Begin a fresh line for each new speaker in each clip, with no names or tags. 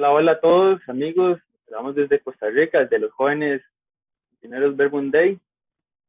Hola, hola a todos, amigos. Estamos desde Costa Rica, desde los jóvenes primeros Verbum Day.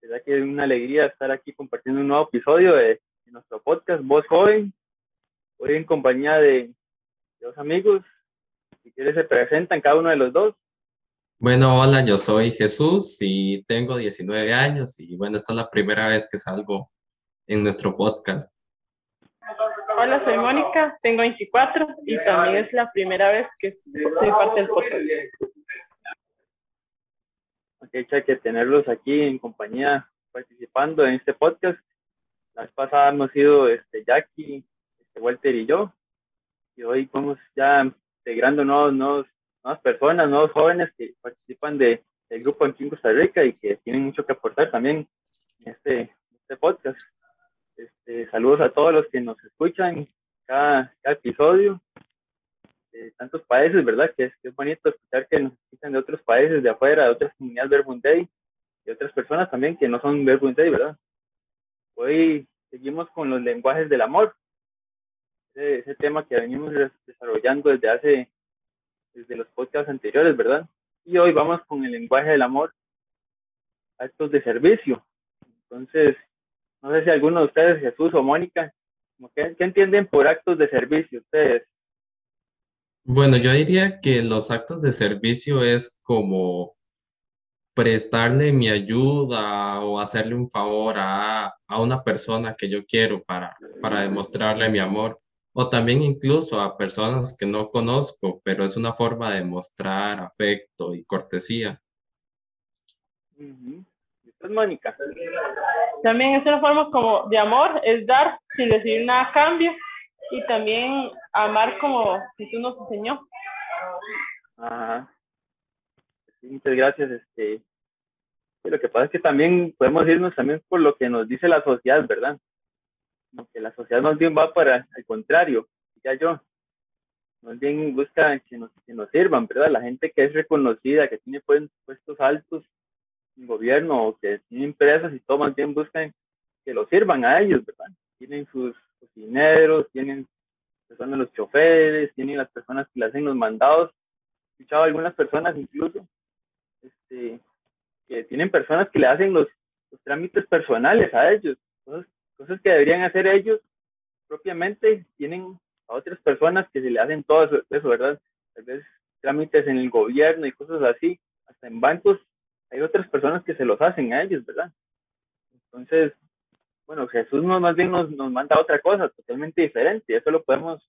verdad que es una alegría estar aquí compartiendo un nuevo episodio de, nuestro podcast Voz Joven. Hoy en compañía de dos amigos. Si quieres, se presentan cada uno de los dos.
Bueno, hola, yo soy Jesús y tengo 19 años y bueno, esta es la primera vez que salgo en nuestro podcast.
Hola, soy Mónica, tengo 24 y también es la primera vez que soy parte del podcast.
Qué hecha que tenerlos aquí en compañía participando en este podcast. La vez pasada hemos sido este, Jackie, este, Walter y yo. Y hoy vamos ya integrando nuevos, nuevos, nuevas personas, nuevos jóvenes que participan de, del grupo aquí en Costa Rica y que tienen mucho que aportar también en este, este podcast. Este, saludos a todos los que nos escuchan cada, cada episodio de tantos países, ¿verdad? Que es, que es bonito escuchar que nos escuchan de otros países, de afuera, de otras comunidades Verbum Day, y otras personas también que no son Verbum ¿verdad? Hoy seguimos con los lenguajes del amor, ese, ese tema que venimos des- desarrollando desde hace, desde los podcasts anteriores, ¿verdad? Y hoy vamos con el lenguaje del amor, actos de servicio. Entonces, no sé si alguno de ustedes, Jesús o Mónica, que- ¿qué entienden por actos de servicio ustedes?
Bueno, yo diría que los actos de servicio es como prestarle mi ayuda o hacerle un favor a, a una persona que yo quiero para, para demostrarle mi amor. O también incluso a personas que no conozco, pero es una forma de mostrar afecto y cortesía.
¿Y usted, Mónica?
También es una forma como de amor, es dar sin recibir nada a cambio y también amar como Jesús nos enseñó.
Ajá. Muchas gracias. Este, lo que pasa es que también podemos irnos también por lo que nos dice la sociedad, ¿verdad? Como que la sociedad más bien va para el contrario, ya yo. Más bien busca que nos, que nos sirvan, ¿verdad? La gente que es reconocida, que tiene pues- puestos altos gobierno o que tiene empresas y todo, más bien buscan que los sirvan a ellos, ¿verdad? Tienen sus cocineros, tienen personas los choferes, tienen las personas que le hacen los mandados he escuchado algunas personas incluso este, que tienen personas que le hacen los, trámites personales a ellos, cosas, cosas que deberían hacer ellos propiamente, tienen a otras personas que se le hacen todo eso, eso, ¿verdad? Tal vez trámites en el gobierno y cosas así, hasta en bancos hay otras personas que se los hacen a ellos, ¿verdad? Entonces, bueno, Jesús nos, más bien nos, nos manda otra cosa totalmente diferente, eso lo podemos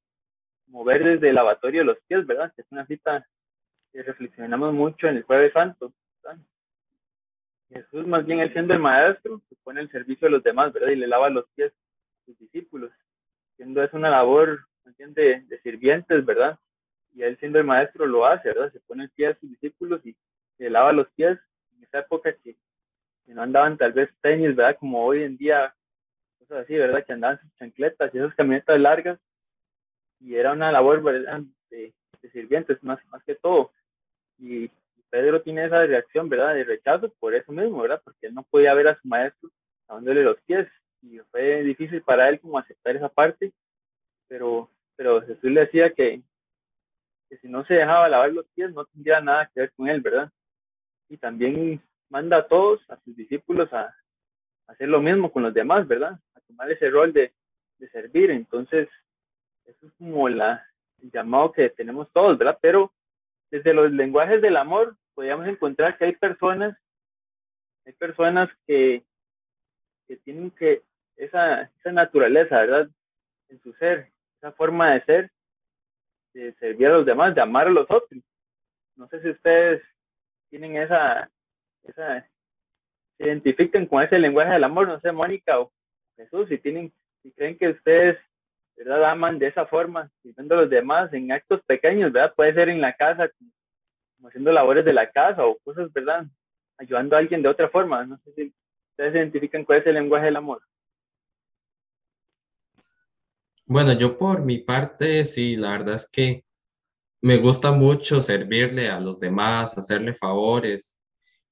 mover desde el lavatorio de los pies, ¿verdad? Que es una cita que reflexionamos mucho en el Jueves Santo. ¿verdad? Jesús, más bien él siendo el maestro, se pone al servicio de los demás, ¿verdad? Y le lava los pies a sus discípulos. Siendo es una labor, de, de sirvientes, ¿verdad? Y él siendo el maestro lo hace, ¿verdad? Se pone el pie a sus discípulos y le lava los pies. Esa época que, que no andaban tal vez tenis, ¿verdad? Como hoy en día, cosas así, ¿verdad? Que andaban sus chancletas y esas camionetas largas. Y era una labor, ¿verdad? De, de sirvientes, más, más que todo. Y Pedro tiene esa reacción, ¿verdad? De rechazo por eso mismo, ¿verdad? Porque él no podía ver a su maestro lavándole los pies. Y fue difícil para él como aceptar esa parte. Pero, pero Jesús le decía que, que si no se dejaba lavar los pies no tendría nada que ver con él, ¿verdad? Y también manda a todos, a sus discípulos, a, a hacer lo mismo con los demás, ¿verdad? A tomar ese rol de, de servir. Entonces, eso es como la, el llamado que tenemos todos, ¿verdad? Pero desde los lenguajes del amor podríamos encontrar que hay personas, hay personas que, que tienen que esa, esa naturaleza, ¿verdad? En su ser, esa forma de ser, de servir a los demás, de amar a los otros. No sé si ustedes tienen esa, esa, se identifican con ese lenguaje del amor, no sé, Mónica o Jesús, si tienen, si creen que ustedes ¿verdad? Aman de esa forma, sirviendo a los demás en actos pequeños, ¿verdad? Puede ser en la casa, como, haciendo labores de la casa o cosas, ¿verdad? ayudando a alguien de otra forma. No sé si ustedes identifican cuál es el lenguaje del amor.
Bueno, yo por mi parte, sí, la verdad es que me gusta mucho servirle a los demás, hacerle favores.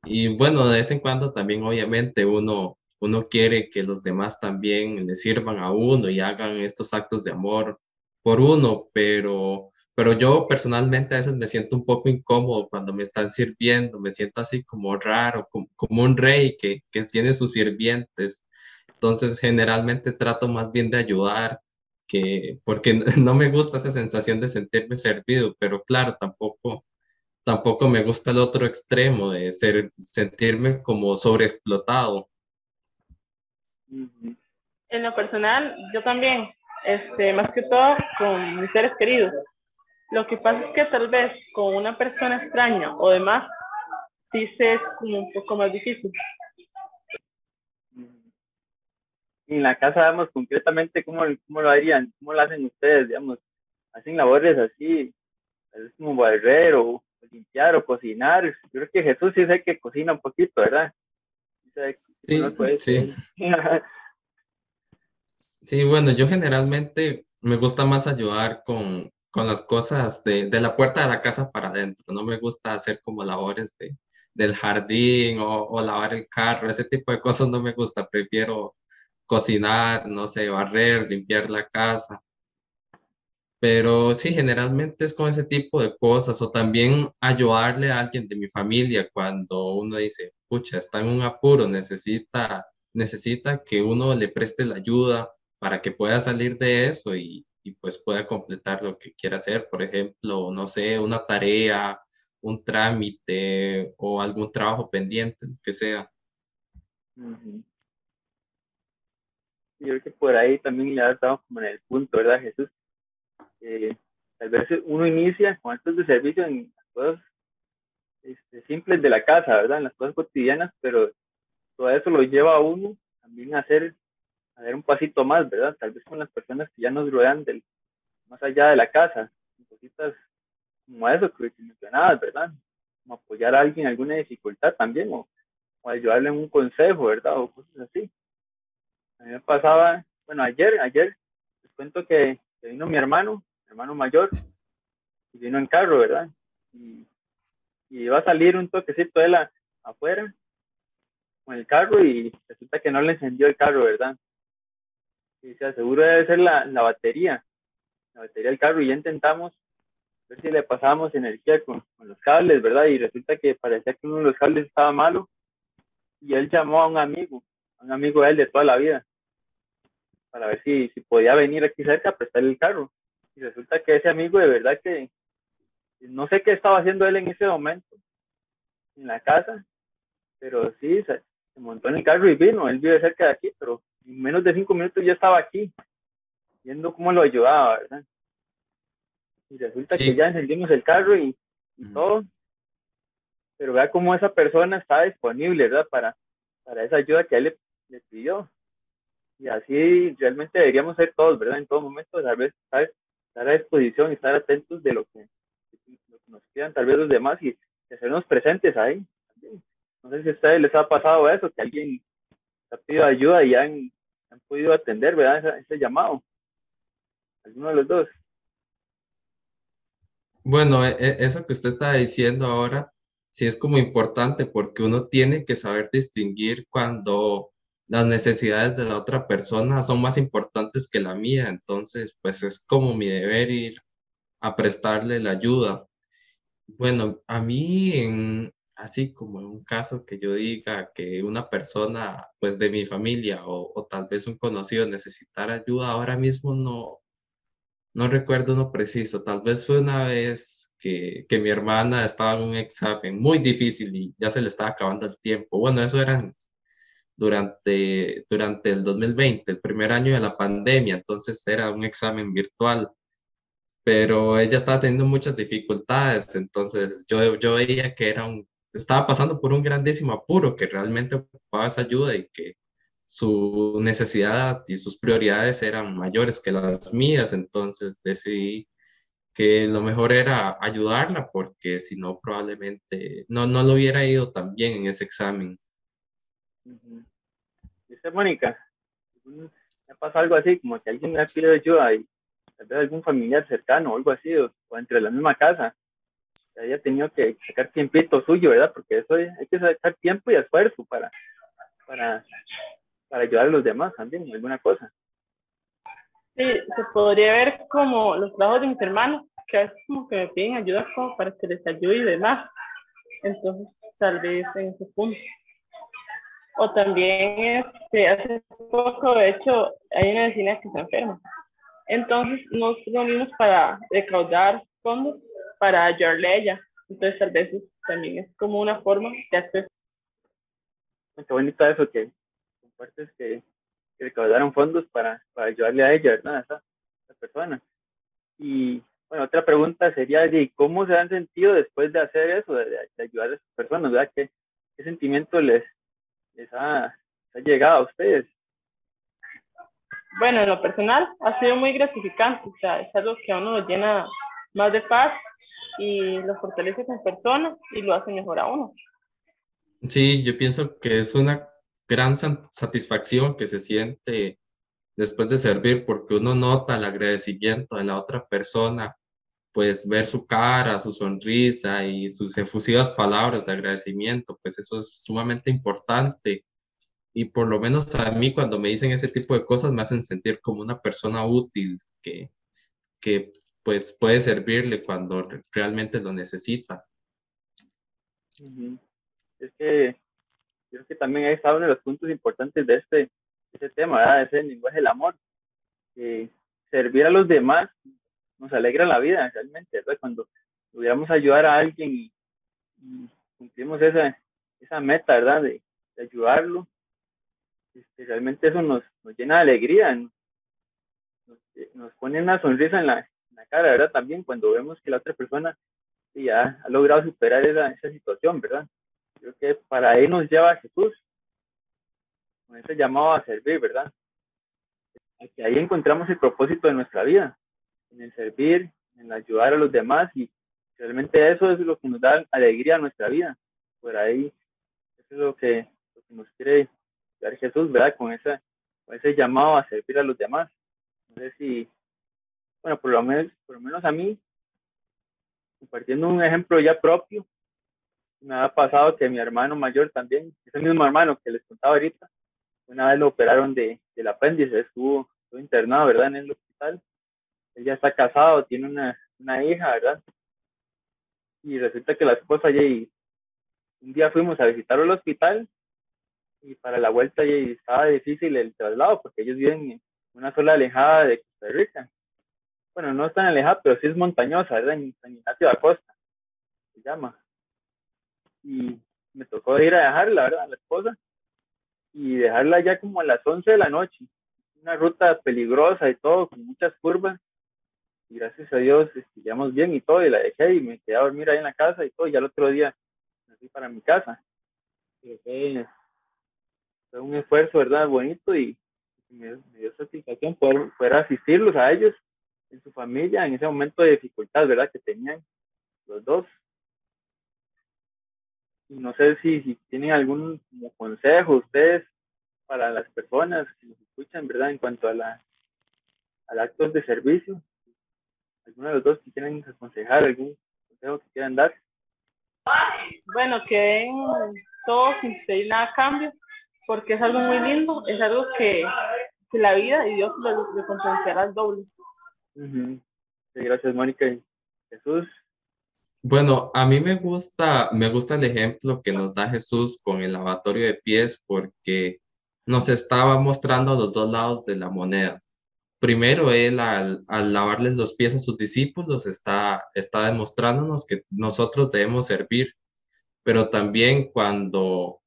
Y bueno, de vez en cuando también obviamente uno, uno quiere que los demás también le sirvan a uno y hagan estos actos de amor por uno, pero, pero yo personalmente a veces me siento un poco incómodo cuando me están sirviendo, me siento así como raro, como, como un rey que, que tiene sus sirvientes. Entonces generalmente trato más bien de ayudar que, porque no me gusta esa sensación de sentirme servido, pero claro, tampoco, tampoco me gusta el otro extremo de ser, sentirme como sobreexplotado.
En lo personal, yo también, este, más que todo con mis seres queridos. Lo que pasa es que tal vez con una persona extraña o demás, sí se es como un poco más difícil
en la casa, digamos, concretamente, ¿cómo, cómo lo harían? ¿Cómo lo hacen ustedes, digamos? ¿Hacen labores así, es como barrer o limpiar o cocinar? Yo creo que Jesús sí sé que cocina un poquito, ¿verdad?
Sí, sí. sí, bueno, yo generalmente me gusta más ayudar con, con las cosas de, de, la puerta de la casa para adentro. No me gusta hacer como labores de, del jardín o, o, lavar el carro, ese tipo de cosas no me gusta. Prefiero cocinar, no sé, barrer, limpiar la casa. Pero sí, generalmente es con ese tipo de cosas o también ayudarle a alguien de mi familia cuando uno dice, pucha, está en un apuro, necesita, necesita que uno le preste la ayuda para que pueda salir de eso y, y pues pueda completar lo que quiera hacer. Por ejemplo, no sé, una tarea, un trámite o algún trabajo pendiente, lo que sea
yo creo que por ahí también ya estamos como en el punto, ¿verdad, Jesús? Eh, tal vez uno inicia con actos de servicio en las cosas este, simples de la casa, ¿verdad? En las cosas cotidianas, pero todo eso lo lleva a uno también a hacer, a dar un pasito más, ¿verdad? Tal vez con las personas que ya nos rodean del, más allá de la casa, cositas como eso que mencionabas, ¿verdad? Como apoyar a alguien en alguna dificultad también, o, o ayudarle en un consejo, ¿verdad? O cosas así. A mí me pasaba, bueno, ayer, ayer, les cuento que, vino mi hermano, mi hermano mayor, y vino en carro, ¿verdad? Y, iba a salir un toquecito de la afuera con el carro y resulta que no le encendió el carro, ¿verdad? Y se seguro debe ser la, la batería, la batería del carro y ya intentamos ver si le pasábamos energía con, con, los cables, ¿verdad? Y resulta que parecía que uno de los cables estaba malo y él llamó a un amigo, a un amigo de él de toda la vida para ver si, si podía venir aquí cerca a prestarle el carro. Y resulta que ese amigo de verdad que no sé qué estaba haciendo él en ese momento en la casa, pero sí, se, montó en el carro y vino. Él vive cerca de aquí, pero en menos de cinco minutos ya estaba aquí, viendo cómo lo ayudaba, ¿verdad? Y resulta que ya encendimos el carro y, todo, pero vea cómo esa persona está disponible, ¿verdad? Para, para esa ayuda que él le, le pidió y así realmente deberíamos ser todos, ¿verdad? En todo momento, tal vez estar, a disposición y estar atentos de lo que, nos quieran tal vez los demás y hacernos presentes ahí. No sé si a ustedes les ha pasado eso, que alguien ha pedido ayuda y han, han podido atender, ¿verdad? Ese, llamado. Alguno de los dos.
Bueno, e, e, eso que usted está diciendo ahora, sí es como importante porque uno tiene que saber distinguir cuando las necesidades de la otra persona son más importantes que la mía, entonces pues es como mi deber ir a prestarle la ayuda. Bueno, a mí así como en un caso que yo diga que una persona pues de mi familia o, tal vez un conocido necesitara ayuda, ahora mismo no, no recuerdo uno preciso, tal vez fue una vez que, que mi hermana estaba en un examen muy difícil y ya se le estaba acabando el tiempo. Bueno, eso era durante, durante el 2020, el primer año de la pandemia, entonces era un examen virtual, pero ella estaba teniendo muchas dificultades, entonces yo, yo veía que era un, estaba pasando por un grandísimo apuro, que realmente ocupaba esa ayuda y que su necesidad y sus prioridades eran mayores que las mías, entonces decidí que lo mejor era ayudarla porque si no probablemente no, no lo hubiera ido tan bien en ese examen.
Ujú. ¿Y usted, Mónica? ¿Me pasa algo así, como que alguien me pedido ayuda y tal vez algún familiar cercano o algo así, o, entre la misma casa, que haya tenido que sacar tiempito suyo, ¿verdad? Porque eso hay que sacar tiempo y esfuerzo para, para, para ayudar a los demás también, alguna cosa.
Sí, se podría ver como los trabajos de mis hermanos, que a veces como que me piden ayuda como para que les ayude y demás. Entonces, tal vez en ese punto. O también, este, hace poco, de hecho, hay una vecina que está enferma. Entonces, nos reunimos para recaudar fondos para ayudarle a ella. Entonces, tal vez también es como una forma de hacer.
Qué bonito eso que compartes que, que recaudaron fondos para, para ayudarle a ella, ¿verdad? A esa, a esa persona. Y bueno, otra pregunta sería, ¿y ¿cómo se han sentido después de hacer eso, de, de ayudar a esas personas, ¿verdad? ¿Qué, qué sentimiento les, les ha, les ha llegado a ustedes?
Bueno, en lo personal ha sido muy gratificante, o sea, es algo que a uno lo llena más de paz y lo fortalece como persona y lo hace mejor a uno.
Sí, yo pienso que es una gran satisfacción que se siente después de servir porque uno nota el agradecimiento de la otra persona, pues ver su cara, su sonrisa y sus efusivas palabras de agradecimiento, pues eso es sumamente importante. Y por lo menos a mí cuando me dicen ese tipo de cosas me hacen sentir como una persona útil que, que pues puede servirle cuando re- realmente lo necesita.
Es que yo creo que también ahí está uno de los puntos importantes de este, este tema, ¿verdad? Ese lenguaje del amor. Que servir a los demás nos alegra la vida, realmente, ¿verdad? Cuando pudiéramos ayudar a alguien y, cumplimos esa, esa meta, ¿verdad? De, ayudarlo, este, realmente eso nos, nos llena de alegría, nos, nos, nos pone una sonrisa en la, cara, ¿verdad? También cuando vemos que la otra persona ya ha logrado superar esa, esa situación, ¿verdad? Creo que para ahí nos lleva Jesús, con ese llamado a servir, ¿verdad? A ahí encontramos el propósito de nuestra vida, en el servir, en ayudar a los demás y realmente eso es lo que nos da alegría a nuestra vida. Por ahí, eso es lo que, lo que nos quiere dar Jesús, ¿verdad? Con, esa, con ese llamado a servir a los demás. No sé si, bueno, por lo menos, por lo menos a mí, compartiendo un ejemplo ya propio, me ha pasado que mi hermano mayor también, ese mismo hermano que les contaba ahorita, una vez lo operaron de, del apéndice, estuvo, estuvo internado, ¿verdad? En el hospital. Él ya está casado, tiene una, una hija, ¿verdad? Y resulta que la esposa y un día fuimos a visitarlo al hospital y para la vuelta ya estaba difícil el traslado porque ellos viven en una sola alejada de Costa Rica. Bueno, no es tan alejada, pero sí es montañosa, ¿verdad? En San Ignacio de la Costa, se llama y me tocó ir a dejarla, ¿verdad? La esposa y dejarla ya como a las 11 de la noche. Una ruta peligrosa y todo, con muchas curvas. Y gracias a Dios este, llegamos bien y todo, y la dejé y me quedé a dormir ahí en la casa y todo. Y al otro día me para mi casa. Fue, un esfuerzo, ¿verdad? Bonito y me, dio satisfacción poder, asistirlos a ellos en su familia en ese momento de dificultad, ¿verdad? Que tenían los dos y no sé si, tienen algún consejo ustedes para las personas que nos escuchan, ¿verdad? En cuanto a la al actos de servicio. Alguno de los dos que quieren aconsejar, algún consejo que quieran dar.
Bueno, que den todo sin pedir nada a cambio, porque es algo muy lindo, es algo que, que la vida y Dios lo recompensará al doble.
Sí, gracias, Mónica y Jesús.
Bueno, a mí me gusta, me gusta el ejemplo que nos da Jesús con el lavatorio de pies porque nos estaba mostrando los dos lados de la moneda. Primero, él al, lavarles los pies a sus discípulos está, está demostrándonos que nosotros debemos servir, pero también cuando,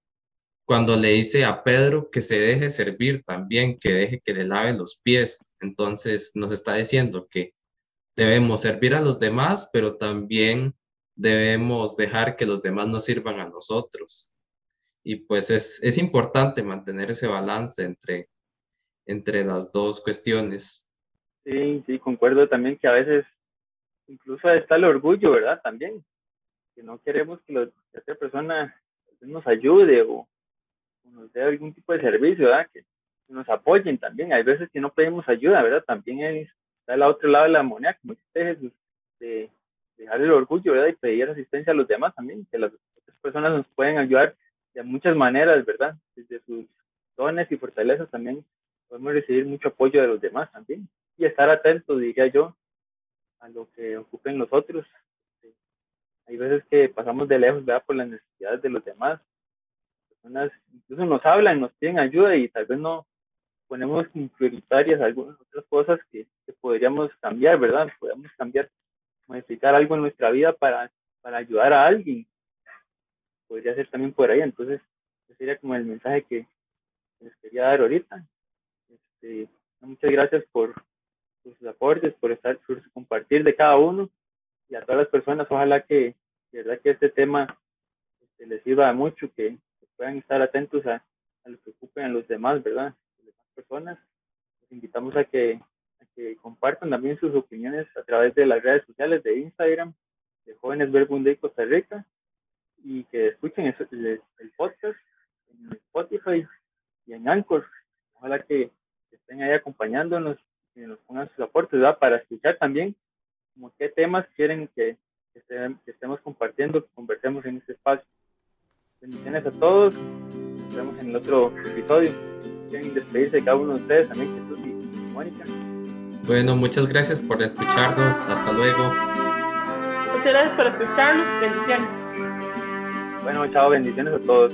cuando le dice a Pedro que se deje servir también, que deje que le lave los pies, entonces nos está diciendo que debemos servir a los demás, pero también debemos dejar que los demás nos sirvan a nosotros. Y pues es, es importante mantener ese balance entre, entre las dos cuestiones.
Sí, sí, concuerdo también que a veces incluso está el orgullo, ¿verdad? También, que no queremos que, la otra persona nos ayude o, nos dé algún tipo de servicio, ¿verdad? Que, nos apoyen también. Hay veces que no pedimos ayuda, ¿verdad? También está el otro lado de la moneda, como dice Jesús, de dejar el orgullo, ¿verdad? Y pedir asistencia a los demás también, que las otras personas nos pueden ayudar de muchas maneras, ¿verdad? Desde sus dones y fortalezas también podemos recibir mucho apoyo de los demás también. Y estar atentos, diría yo, a lo que ocupen los otros. Hay veces que pasamos de lejos, ¿verdad? Por las necesidades de los demás. Personas incluso nos hablan, nos piden ayuda y tal vez no ponemos prioritarias algunas otras cosas que, podríamos cambiar, ¿verdad? Podemos cambiar, modificar algo en nuestra vida para, para ayudar a alguien. Podría ser también por ahí. Entonces, ese sería como el mensaje que les quería dar ahorita. Este, muchas gracias por, sus aportes, por estar, por compartir de cada uno y a todas las personas, ojalá que, de verdad que este tema este, les sirva mucho, que, puedan estar atentos a, a, lo que ocupen a los demás, ¿verdad? las demás personas. Les invitamos a que, que compartan también sus opiniones a través de las redes sociales de Instagram, de Jóvenes Verbo de Costa Rica, y que escuchen el, el, podcast en Spotify y en Anchor. Ojalá que, estén ahí acompañándonos y nos pongan sus aportes, ¿verdad? Para escuchar también como qué temas quieren que, estemos compartiendo, que conversemos en este espacio. Bendiciones a todos. Nos vemos en el otro episodio. Quieren despedirse de cada uno de ustedes también, Jesús y Mónica.
Bueno, muchas gracias por escucharnos. Hasta luego.
Muchas gracias por escucharnos. Bendiciones.
Bueno, chao, bendiciones a todos.